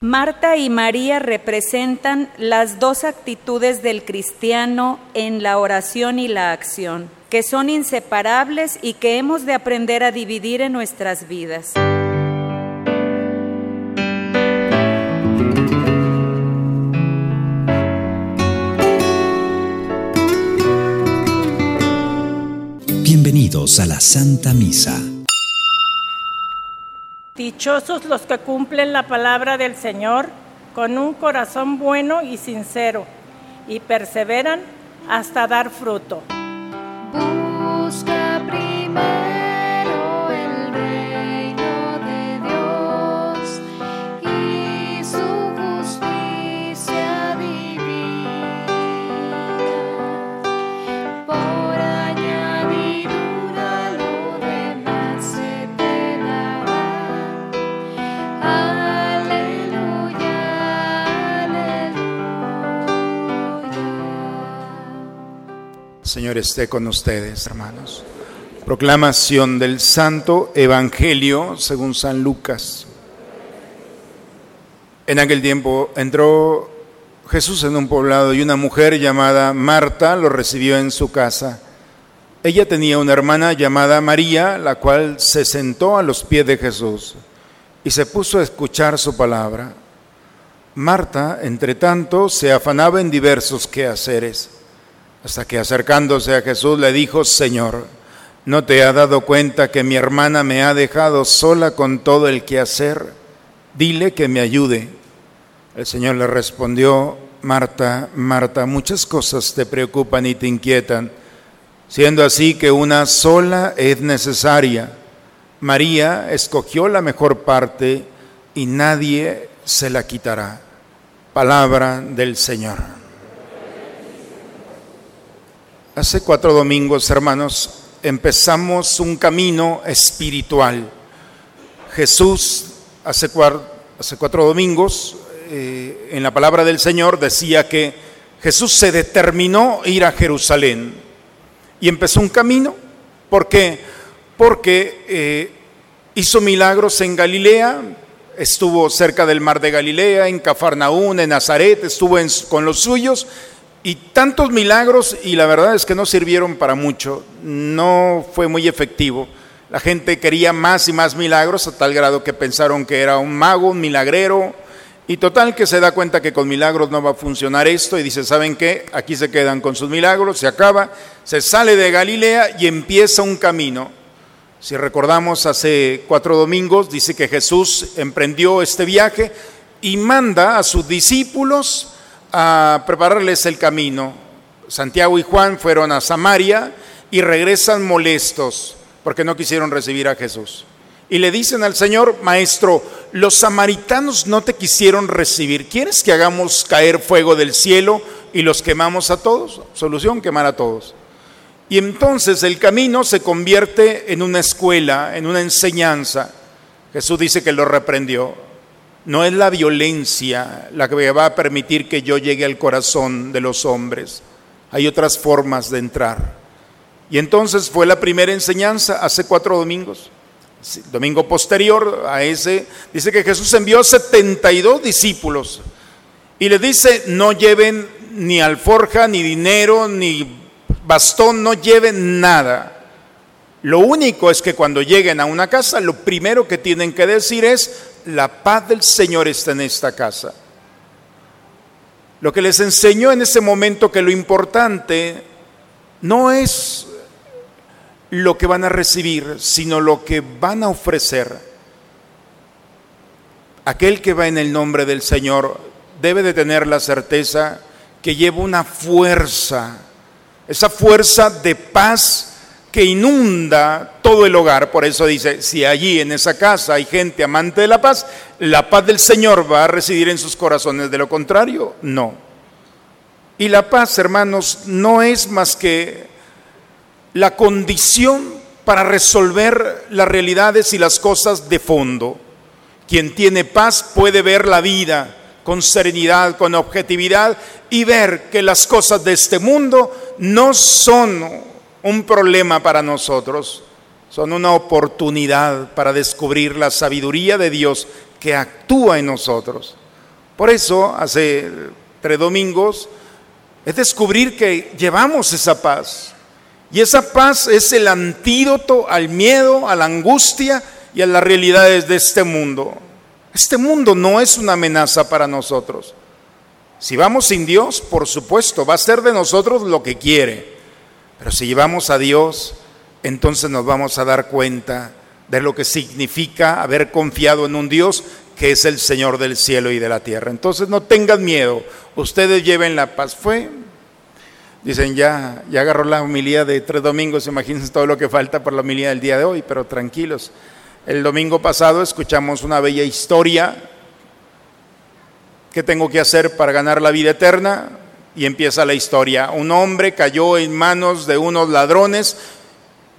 Marta y María representan las dos actitudes del cristiano en la oración y la acción, que son inseparables y que hemos de aprender a dividir en nuestras vidas. Bienvenidos a la Santa Misa. Dichosos los que cumplen la palabra del Señor con un corazón bueno y sincero y perseveran hasta dar fruto. Señor esté con ustedes, hermanos. Proclamación del Santo Evangelio según San Lucas. En aquel tiempo entró Jesús en un poblado y una mujer llamada Marta lo recibió en su casa. Ella tenía una hermana llamada María, la cual se sentó a los pies de Jesús y se puso a escuchar su palabra. Marta, entre tanto, se afanaba en diversos quehaceres, hasta que acercándose a Jesús le dijo, Señor, ¿no te ha dado cuenta que mi hermana me ha dejado sola con todo el quehacer? Dile que me ayude. El Señor le respondió, Marta, Marta, muchas cosas te preocupan y te inquietan, siendo así que una sola es necesaria. María escogió la mejor parte y nadie se la quitará. Palabra del Señor. Hace cuatro domingos, hermanos, empezamos un camino espiritual. Jesús, hace, cuar- hace cuatro domingos, eh, en la palabra del Señor decía que Jesús se determinó ir a Jerusalén y empezó un camino. ¿Por qué? Porque eh, hizo milagros en Galilea, estuvo cerca del mar de Galilea, en Cafarnaún, en Nazaret, estuvo con los suyos y tantos milagros y la verdad es que no sirvieron para mucho, no fue muy efectivo. La gente quería más y más milagros a tal grado que pensaron que era un mago, un milagrero y total que se da cuenta que con milagros no va a funcionar esto y dice, ¿saben qué? Aquí se quedan con sus milagros, se acaba, se sale de Galilea y empieza un camino. Si recordamos hace cuatro domingos, dice que Jesús emprendió este viaje y manda a sus discípulos a prepararles el camino. Santiago y Juan fueron a Samaria y regresan molestos porque no quisieron recibir a Jesús. Y le dicen al Señor, Maestro, los samaritanos no te quisieron recibir. ¿Quieres que hagamos caer fuego del cielo y los quemamos a todos? Solución, quemar a todos. Y entonces el camino se convierte en una escuela, en una enseñanza. Jesús dice que lo reprendió. No es la violencia la que va a permitir que yo llegue al corazón de los hombres. Hay otras formas de entrar. Y entonces fue la primera enseñanza hace cuatro domingos. Domingo posterior a ese, dice que Jesús envió 72 discípulos y les dice, no lleven ni alforja, ni dinero, ni bastón, no lleven nada. Lo único es que cuando lleguen a una casa, lo primero que tienen que decir es, la paz del Señor está en esta casa. Lo que les enseñó en ese momento que lo importante no es lo que van a recibir, sino lo que van a ofrecer. Aquel que va en el nombre del Señor debe de tener la certeza que lleva una fuerza, esa fuerza de paz que inunda todo el hogar. Por eso dice, si allí en esa casa hay gente amante de la paz, la paz del Señor va a residir en sus corazones. De lo contrario, no. Y la paz, hermanos, no es más que la condición para resolver las realidades y las cosas de fondo. Quien tiene paz puede ver la vida con serenidad, con objetividad y ver que las cosas de este mundo no son un problema para nosotros, son una oportunidad para descubrir la sabiduría de Dios que actúa en nosotros. Por eso, hace tres domingos, es descubrir que llevamos esa paz. Y esa paz es el antídoto al miedo, a la angustia y a las realidades de este mundo. Este mundo no es una amenaza para nosotros. Si vamos sin Dios, por supuesto, va a ser de nosotros lo que quiere. Pero si llevamos a Dios, entonces nos vamos a dar cuenta de lo que significa haber confiado en un Dios que es el Señor del cielo y de la tierra. Entonces no tengan miedo, ustedes lleven la paz. Fue, dicen ya, ya agarró la homilía de tres domingos, imagínense todo lo que falta por la homilía del día de hoy, pero tranquilos. El domingo pasado escuchamos una bella historia. ¿Qué tengo que hacer para ganar la vida eterna? Y empieza la historia. Un hombre cayó en manos de unos ladrones,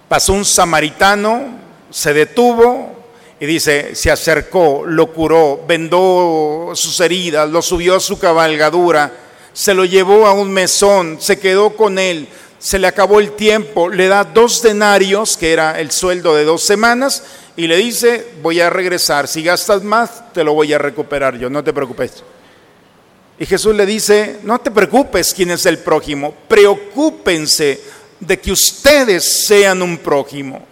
pasó un samaritano, se detuvo y dice, se acercó, lo curó, vendó sus heridas, lo subió a su cabalgadura, se lo llevó a un mesón, se quedó con él, se le acabó el tiempo, le da dos denarios, que era el sueldo de dos semanas, y le dice, voy a regresar, si gastas más, te lo voy a recuperar yo, no te preocupes. Y Jesús le dice, no te preocupes quién es el prójimo, preocúpense de que ustedes sean un prójimo.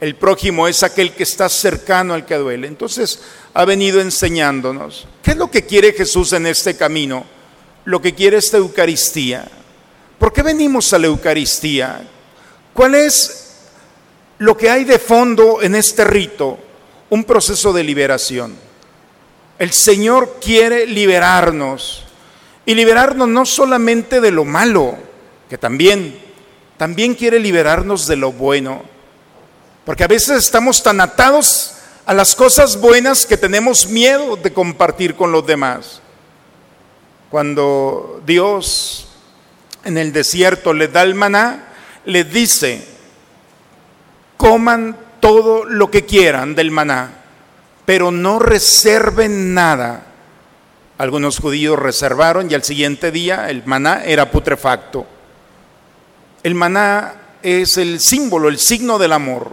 El prójimo es aquel que está cercano al que duele. Entonces ha venido enseñándonos. ¿Qué es lo que quiere Jesús en este camino? Lo que quiere esta Eucaristía. ¿Por qué venimos a la Eucaristía? ¿Cuál es lo que hay de fondo en este rito, un proceso de liberación. El Señor quiere liberarnos y liberarnos no solamente de lo malo, que también, también quiere liberarnos de lo bueno. Porque a veces estamos tan atados a las cosas buenas que tenemos miedo de compartir con los demás. Cuando Dios en el desierto le da el maná, le dice, coman todo lo que quieran del maná, pero no reserven nada. Algunos judíos reservaron y al siguiente día el maná era putrefacto. El maná es el símbolo, el signo del amor.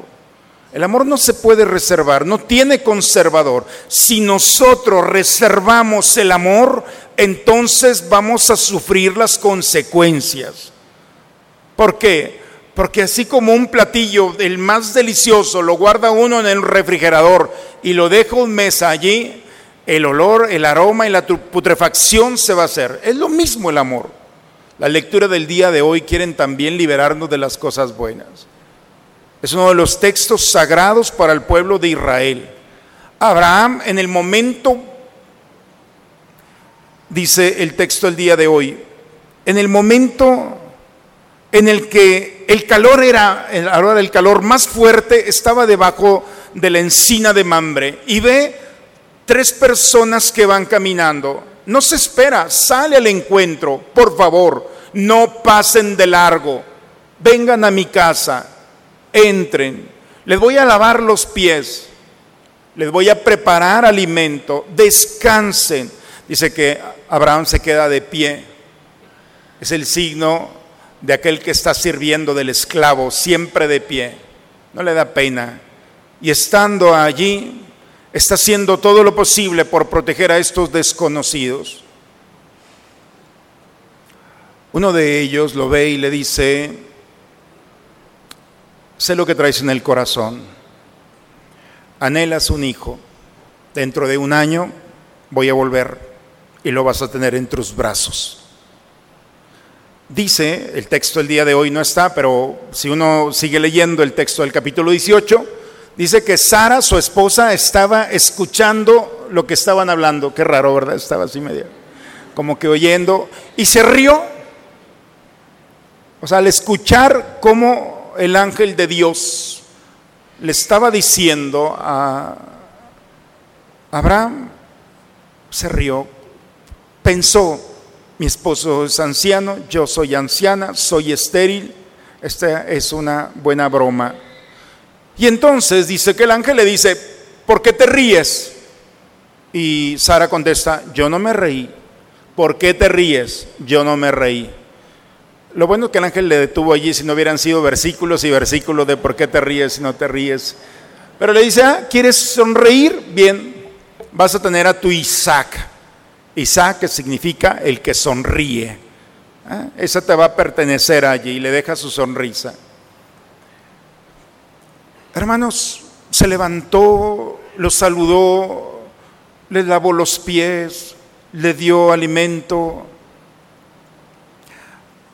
El amor no se puede reservar, no tiene conservador. Si nosotros reservamos el amor, entonces vamos a sufrir las consecuencias. ¿Por qué? Porque así como un platillo, el más delicioso, lo guarda uno en el refrigerador y lo deja un mes allí, el olor, el aroma y la putrefacción se va a hacer. Es lo mismo el amor. La lectura del día de hoy quieren también liberarnos de las cosas buenas. Es uno de los textos sagrados para el pueblo de Israel. Abraham en el momento, dice el texto del día de hoy, en el momento en el que el calor era, ahora el calor más fuerte, estaba debajo de la encina de Mambre y ve tres personas que van caminando. No se espera, sale al encuentro, por favor, no pasen de largo, vengan a mi casa, entren, les voy a lavar los pies, les voy a preparar alimento, descansen. Dice que Abraham se queda de pie, es el signo de aquel que está sirviendo del esclavo, siempre de pie. No le da pena. Y estando allí, está haciendo todo lo posible por proteger a estos desconocidos. Uno de ellos lo ve y le dice, sé lo que traes en el corazón, anhelas un hijo, dentro de un año voy a volver y lo vas a tener en tus brazos. Dice, el texto del día de hoy no está, pero si uno sigue leyendo el texto del capítulo 18, dice que Sara, su esposa, estaba escuchando lo que estaban hablando. Qué raro, ¿verdad? Estaba así medio, como que oyendo, y se rió. O sea, al escuchar cómo el ángel de Dios le estaba diciendo a Abraham, se rió, pensó, mi esposo es anciano, yo soy anciana, soy estéril. Esta es una buena broma. Y entonces dice que el ángel le dice, ¿por qué te ríes? Y Sara contesta, yo no me reí. ¿Por qué te ríes? Yo no me reí. Lo bueno es que el ángel le detuvo allí si no hubieran sido versículos y versículos de por qué te ríes si no te ríes. Pero le dice, ah, ¿quieres sonreír? Bien, vas a tener a tu Isaac. Isaac, que significa el que sonríe. ¿Ah? Esa te va a pertenecer allí y le deja su sonrisa. Hermanos, se levantó, los saludó, le lavó los pies, le dio alimento,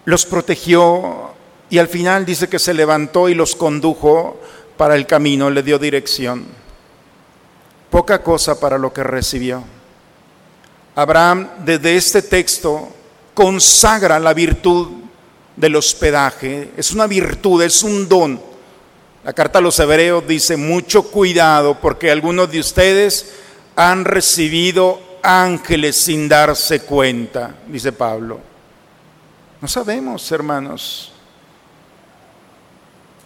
los protegió y al final dice que se levantó y los condujo para el camino, le dio dirección. Poca cosa para lo que recibió. Abraham desde este texto consagra la virtud del hospedaje. Es una virtud, es un don. La carta a los hebreos dice, mucho cuidado porque algunos de ustedes han recibido ángeles sin darse cuenta, dice Pablo. No sabemos, hermanos.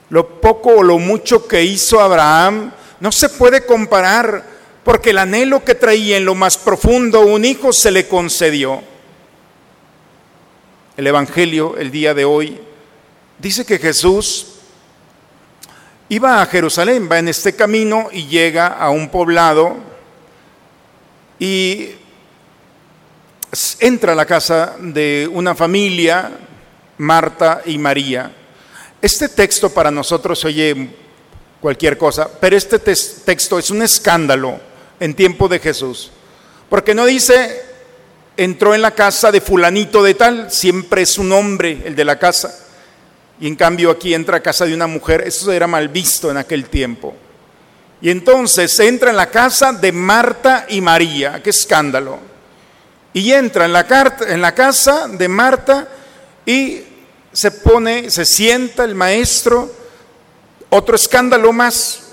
Lo poco o lo mucho que hizo Abraham no se puede comparar porque el anhelo que traía en lo más profundo un hijo se le concedió. El Evangelio el día de hoy dice que Jesús iba a Jerusalén, va en este camino y llega a un poblado y entra a la casa de una familia, Marta y María. Este texto para nosotros oye cualquier cosa, pero este texto es un escándalo en tiempo de Jesús, porque no dice entró en la casa de fulanito de tal, siempre es un hombre el de la casa, y en cambio aquí entra a casa de una mujer, eso era mal visto en aquel tiempo. Y entonces entra en la casa de Marta y María, qué escándalo. Y entra en la, en la casa de Marta y se pone, se sienta el maestro, otro escándalo más,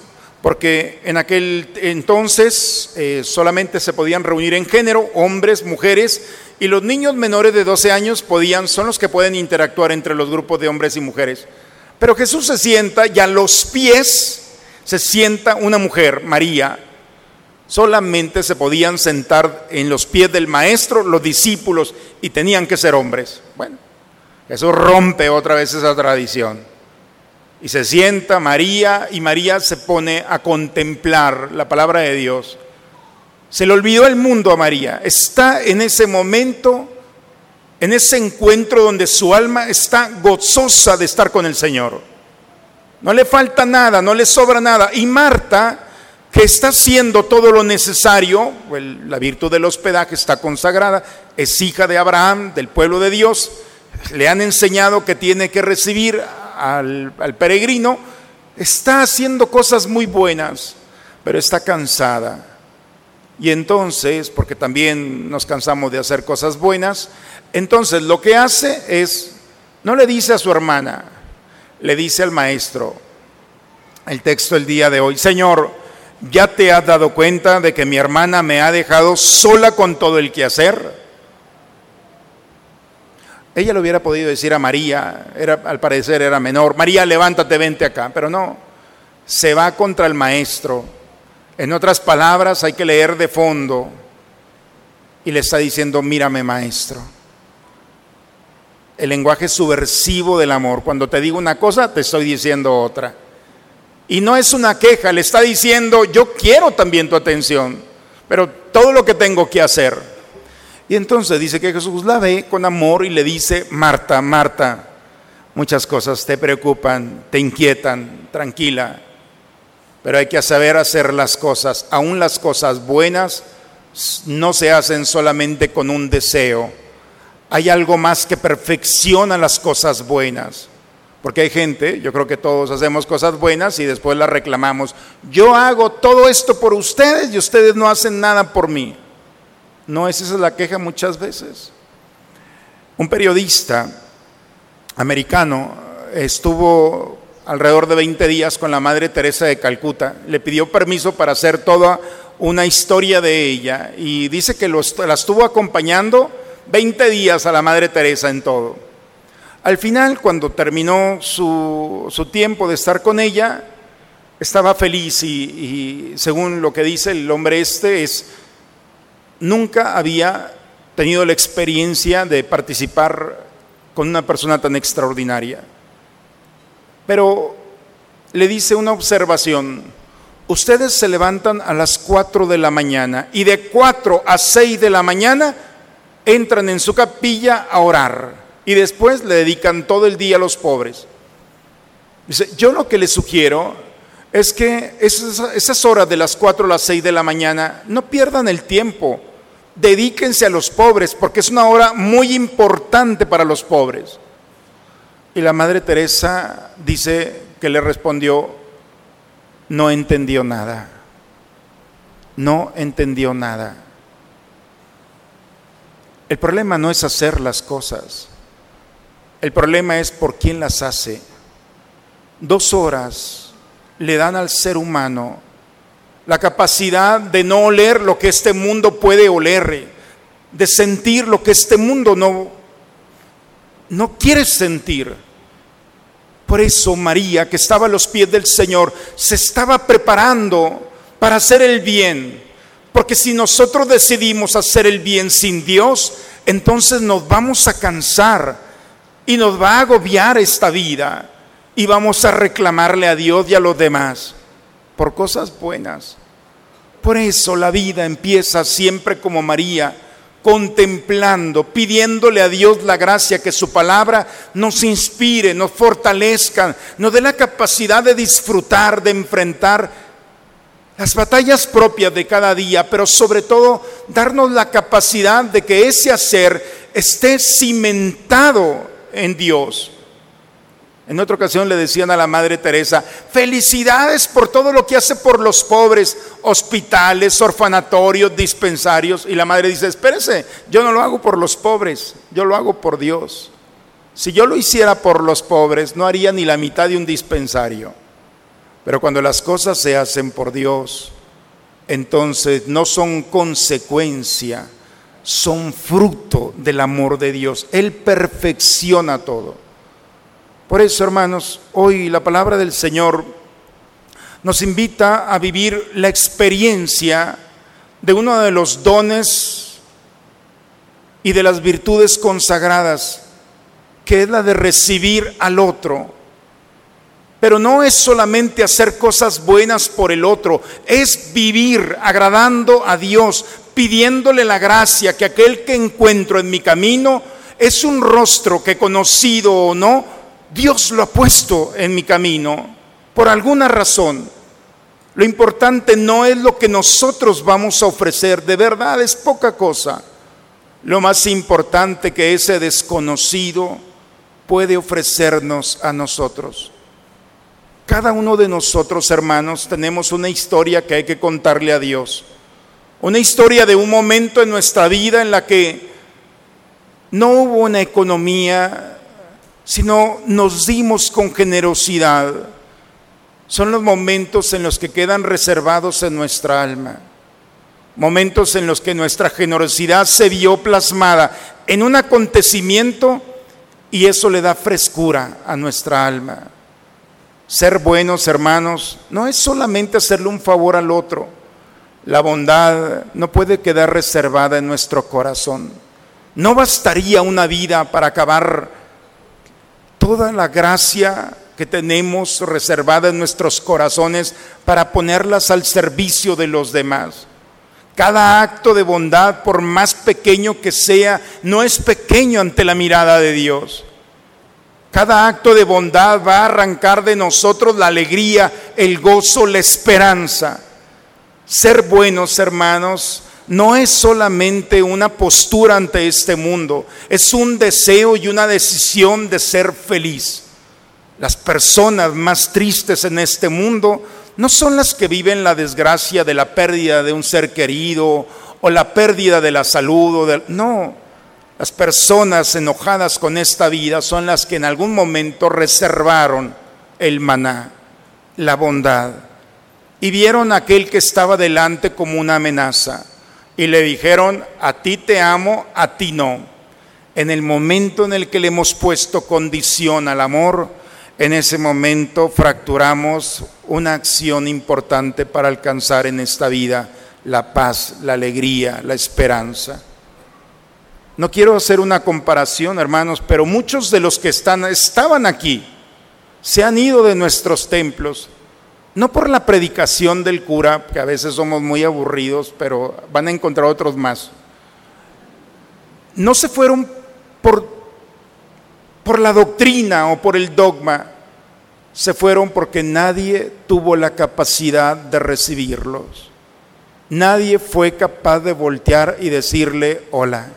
porque en aquel entonces eh, solamente se podían reunir en género, hombres, mujeres, y los niños menores de 12 años podían, son los que pueden interactuar entre los grupos de hombres y mujeres. Pero Jesús se sienta y a los pies se sienta una mujer, María. Solamente se podían sentar en los pies del maestro los discípulos y tenían que ser hombres. Bueno, eso rompe otra vez esa tradición. Y se sienta María y María se pone a contemplar la palabra de Dios. Se le olvidó el mundo a María. Está en ese momento, en ese encuentro donde su alma está gozosa de estar con el Señor. No le falta nada, no le sobra nada. Y Marta, que está haciendo todo lo necesario, la virtud del hospedaje está consagrada, es hija de Abraham, del pueblo de Dios, le han enseñado que tiene que recibir al, al peregrino, está haciendo cosas muy buenas, pero está cansada. Y entonces, porque también nos cansamos de hacer cosas buenas, entonces lo que hace es, no le dice a su hermana, le dice al maestro, el texto el día de hoy, Señor, ¿ya te has dado cuenta de que mi hermana me ha dejado sola con todo el quehacer? Ella le hubiera podido decir a María, era, al parecer era menor, María, levántate, vente acá, pero no, se va contra el maestro. En otras palabras, hay que leer de fondo y le está diciendo, mírame maestro el lenguaje subversivo del amor. Cuando te digo una cosa, te estoy diciendo otra. Y no es una queja, le está diciendo, yo quiero también tu atención, pero todo lo que tengo que hacer. Y entonces dice que Jesús la ve con amor y le dice, Marta, Marta, muchas cosas te preocupan, te inquietan, tranquila, pero hay que saber hacer las cosas, aún las cosas buenas no se hacen solamente con un deseo hay algo más que perfecciona las cosas buenas. Porque hay gente, yo creo que todos hacemos cosas buenas y después las reclamamos. Yo hago todo esto por ustedes y ustedes no hacen nada por mí. No, esa es la queja muchas veces. Un periodista americano estuvo alrededor de 20 días con la Madre Teresa de Calcuta. Le pidió permiso para hacer toda una historia de ella y dice que la estuvo acompañando 20 días a la Madre Teresa en todo. Al final, cuando terminó su, tiempo de estar con ella, estaba feliz y, según lo que dice el hombre este, es, nunca había tenido la experiencia de participar con una persona tan extraordinaria. Pero le dice una observación, ustedes se levantan a las 4 de la mañana y de 4 a 6 de la mañana entran en su capilla a orar y después le dedican todo el día a los pobres. Dice, yo lo que les sugiero es que esas, horas de las 4 a las 6 de la mañana no pierdan el tiempo, dedíquense a los pobres, porque es una hora muy importante para los pobres. Y la Madre Teresa dice que le respondió, no entendió nada, no entendió nada. El problema no es hacer las cosas, el problema es por quién las hace. Dos horas le dan al ser humano la capacidad de no oler lo que este mundo puede oler, de sentir lo que este mundo no, no quiere sentir. Por eso María, que estaba a los pies del Señor, se estaba preparando para hacer el bien. Porque si nosotros decidimos hacer el bien sin Dios, entonces nos vamos a cansar y nos va a agobiar esta vida y vamos a reclamarle a Dios y a los demás por cosas buenas. Por eso la vida empieza siempre como María, contemplando, pidiéndole a Dios la gracia que su palabra nos inspire, nos fortalezca, nos dé la capacidad de disfrutar, de enfrentar las batallas propias de cada día, pero sobre todo darnos la capacidad de que ese hacer esté cimentado en Dios. En otra ocasión le decían a la Madre Teresa, felicidades por todo lo que hace por los pobres, hospitales, orfanatorios, dispensarios. Y la Madre dice, espérese, yo no lo hago por los pobres, yo lo hago por Dios. Si yo lo hiciera por los pobres, no haría ni la mitad de un dispensario. Pero cuando las cosas se hacen por Dios, entonces no son consecuencia, son fruto del amor de Dios. Él perfecciona todo. Por eso, hermanos, hoy la palabra del Señor nos invita a vivir la experiencia de uno de los dones y de las virtudes consagradas, que es la de recibir al otro. Pero no es solamente hacer cosas buenas por el otro, es vivir agradando a Dios, pidiéndole la gracia que aquel que encuentro en mi camino es un rostro que conocido o no, Dios lo ha puesto en mi camino por alguna razón. Lo importante no es lo que nosotros vamos a ofrecer, de verdad es poca cosa. Lo más importante que ese desconocido puede ofrecernos a nosotros. Cada uno de nosotros, hermanos, tenemos una historia que hay que contarle a Dios. Una historia de un momento en nuestra vida en la que no hubo una economía, sino nos dimos con generosidad. Son los momentos en los que quedan reservados en nuestra alma. Momentos en los que nuestra generosidad se vio plasmada en un acontecimiento y eso le da frescura a nuestra alma. Ser buenos, hermanos, no es solamente hacerle un favor al otro la bondad no puede quedar reservada en nuestro corazón. No bastaría una vida para acabar toda la gracia que tenemos reservada en nuestros corazones para ponerlas al servicio de los demás. Cada acto de bondad, por más pequeño que sea, no es pequeño ante la mirada de Dios. Cada acto de bondad va a arrancar de nosotros la alegría, el gozo, la esperanza. Ser buenos, hermanos, no es solamente una postura ante este mundo, es un deseo y una decisión de ser feliz. Las personas más tristes en este mundo no son las que viven la desgracia de la pérdida de un ser querido o la pérdida de la salud. O No, las personas enojadas con esta vida son las que en algún momento reservaron el maná, la bondad y vieron a aquel que estaba delante como una amenaza y le dijeron, a ti te amo, a ti no. En el momento en el que le hemos puesto condición al amor, en ese momento fracturamos una acción importante para alcanzar en esta vida la paz, la alegría, la esperanza. No quiero hacer una comparación, hermanos, pero muchos de los que están, estaban aquí se han ido de nuestros templos no por la predicación del cura, que a veces somos muy aburridos, pero van a encontrar otros más. no se fueron por, por la doctrina o por el dogma, se fueron porque nadie tuvo la capacidad de recibirlos. Nadie fue capaz de voltear y decirle hola.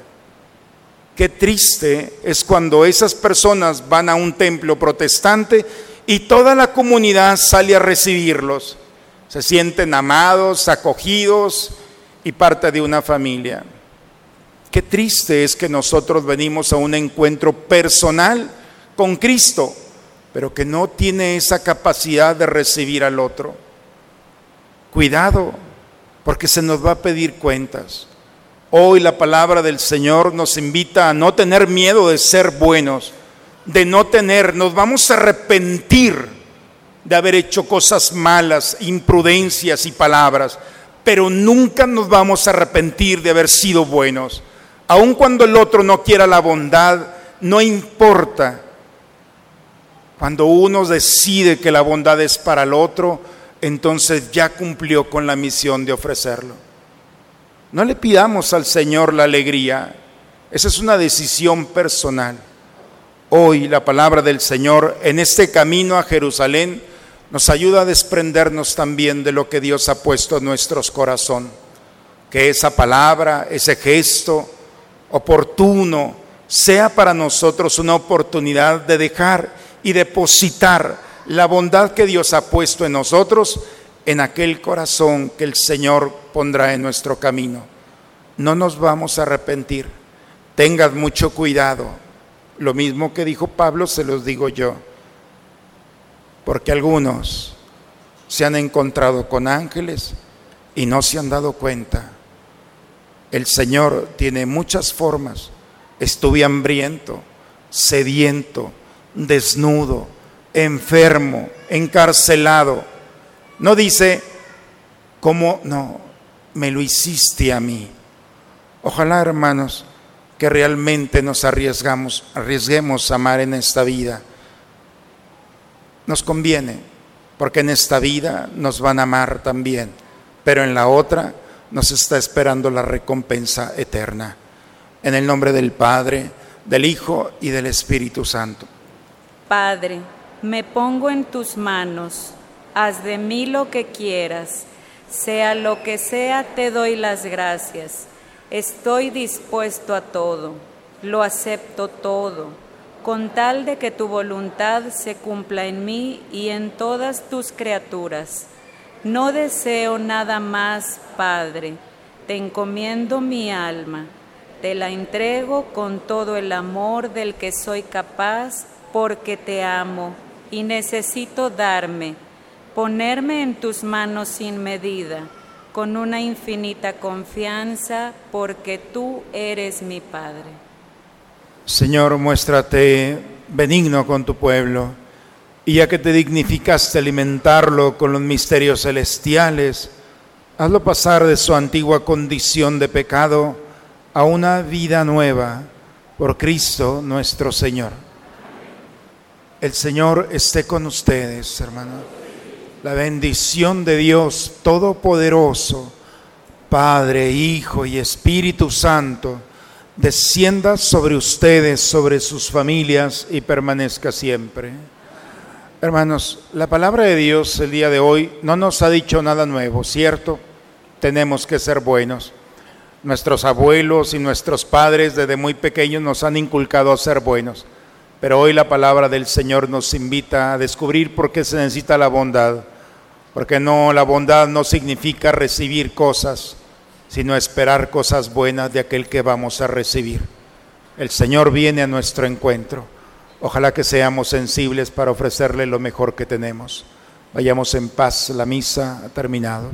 Qué triste es cuando esas personas van a un templo protestante y toda la comunidad sale a recibirlos. Se sienten amados, acogidos y parte de una familia. Qué triste es que nosotros venimos a un encuentro personal con Cristo, pero que no tiene esa capacidad de recibir al otro. Cuidado, porque se nos va a pedir cuentas. Hoy la palabra del Señor nos invita a no tener miedo de ser buenos, de no tener, nos vamos a arrepentir de haber hecho cosas malas, imprudencias y palabras, pero nunca nos vamos a arrepentir de haber sido buenos. Aun cuando el otro no quiera la bondad, no importa. Cuando uno decide que la bondad es para el otro, entonces ya cumplió con la misión de ofrecerlo. No le pidamos al Señor la alegría, esa es una decisión personal. Hoy la palabra del Señor en este camino a Jerusalén nos ayuda a desprendernos también de lo que Dios ha puesto en nuestros corazón. Que esa palabra, ese gesto oportuno, sea para nosotros una oportunidad de dejar y depositar la bondad que Dios ha puesto en nosotros en aquel corazón que el Señor pondrá en nuestro camino. No nos vamos a arrepentir. Tengan mucho cuidado. Lo mismo que dijo Pablo se los digo yo. Porque algunos se han encontrado con ángeles y no se han dado cuenta. El Señor tiene muchas formas. Estuve hambriento, sediento, desnudo, enfermo, encarcelado no dice, ¿cómo no? Me lo hiciste a mí. Ojalá, hermanos, que realmente nos arriesgamos, arriesguemos a amar en esta vida. Nos conviene, porque en esta vida nos van a amar también, pero en la otra nos está esperando la recompensa eterna. En el nombre del Padre, del Hijo y del Espíritu Santo. Padre, me pongo en tus manos haz de mí lo que quieras, sea lo que sea, te doy las gracias. Estoy dispuesto a todo, lo acepto todo, con tal de que tu voluntad se cumpla en mí y en todas tus criaturas. No deseo nada más, Padre, te encomiendo mi alma, te la entrego con todo el amor del que soy capaz, porque te amo y necesito darme ponerme en tus manos sin medida, con una infinita confianza, porque tú eres mi Padre. Señor, muéstrate benigno con tu pueblo, y ya que te dignificaste alimentarlo con los misterios celestiales, hazlo pasar de su antigua condición de pecado a una vida nueva por Cristo nuestro Señor. El Señor esté con ustedes, hermanos la bendición de Dios Todopoderoso, Padre, Hijo y Espíritu Santo, descienda sobre ustedes, sobre sus familias y permanezca siempre. Hermanos, la palabra de Dios el día de hoy no nos ha dicho nada nuevo, ¿cierto? Tenemos que ser buenos. Nuestros abuelos y nuestros padres desde muy pequeños nos han inculcado a ser buenos. Pero hoy la palabra del Señor nos invita a descubrir por qué se necesita la bondad porque no, la bondad no significa recibir cosas, sino esperar cosas buenas de aquel que vamos a recibir. El Señor viene a nuestro encuentro. Ojalá que seamos sensibles para ofrecerle lo mejor que tenemos. Vayamos en paz, la misa ha terminado.